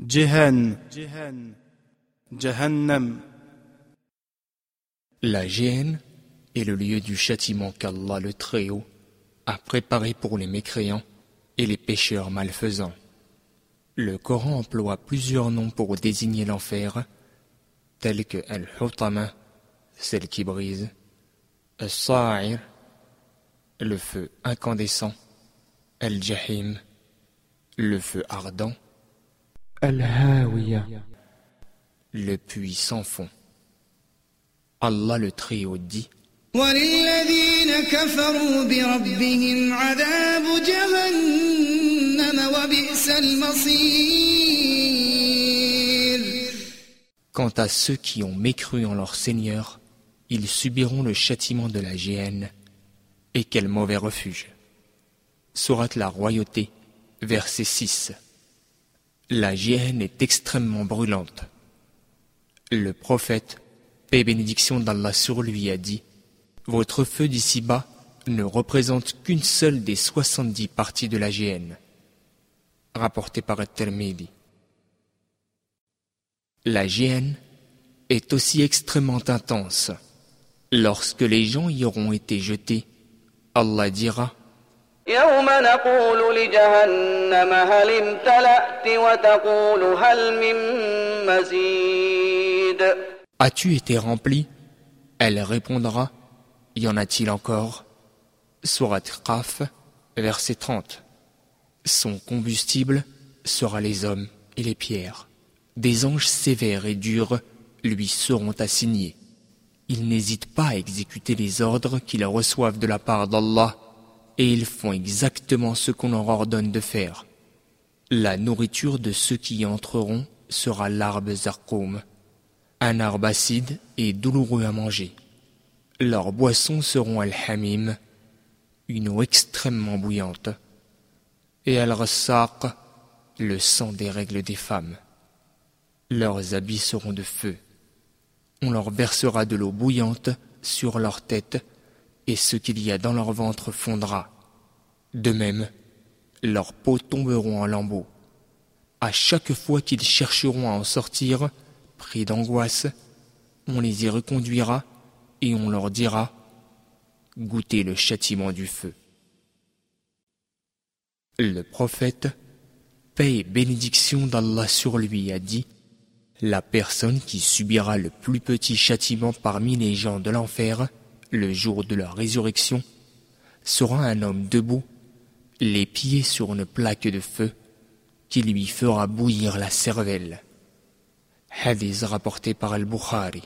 جهن جهنم La géhenne est le lieu du châtiment qu'Allah le Très-Haut a préparé pour les mécréants et les pécheurs malfaisants. Le Coran emploie plusieurs noms pour désigner l'enfer, tels que Al-Hutama, celle qui brise, Al-Sa'ir, le feu incandescent, Al-Jahim, le feu ardent, Al-Hawiya, le puits sans fond. Allah le Très-Haut dit Quant à ceux qui ont mécru en leur Seigneur, ils subiront le châtiment de la géhenne, et quel mauvais refuge. Sourate la Royauté, verset 6. La géhenne est extrêmement brûlante. Le prophète, paix et bénédiction d'Allah sur lui, a dit Votre feu d'ici-bas ne représente qu'une seule des 70 parties de la géhenne. Rapporté par At-Tirmidhi. La géhenne est aussi extrêmement intense. Lorsque les gens y auront été jetés, Allah dira يوم نقول لجهنم هل امتلأت وتقول هل من مزيد As-tu été rempli Elle répondra Y en a-t-il encore Surat Qaf, verset 30. Son combustible sera les hommes et les pierres. Des anges sévères et durs lui seront assignés. Ils n'hésitent pas à exécuter les ordres qu'ils reçoivent de la part d'Allah et ils font exactement ce qu'on leur ordonne de faire. La nourriture de ceux qui y entreront sera l'arbre zarqoum, un arbre acide et douloureux à manger. Leurs boissons seront al-hamim, une eau extrêmement bouillante, et al-rassaq, le sang des règles des femmes. Leurs habits seront de feu. On leur versera de l'eau bouillante sur leur tête, et ce qu'il y a dans leur ventre fondra. De même, leurs peaux tomberont en lambeaux. À chaque fois qu'ils chercheront à en sortir, pris d'angoisse, on les y reconduira et on leur dira Goûtez le châtiment du feu. Le prophète, paix et bénédiction d'Allah sur lui, a dit La personne qui subira le plus petit châtiment parmi les gens de l'enfer, le jour de la résurrection, sera un homme debout, les pieds sur une plaque de feu, qui lui fera bouillir la cervelle. Hadith rapporté par Al-Bukhari.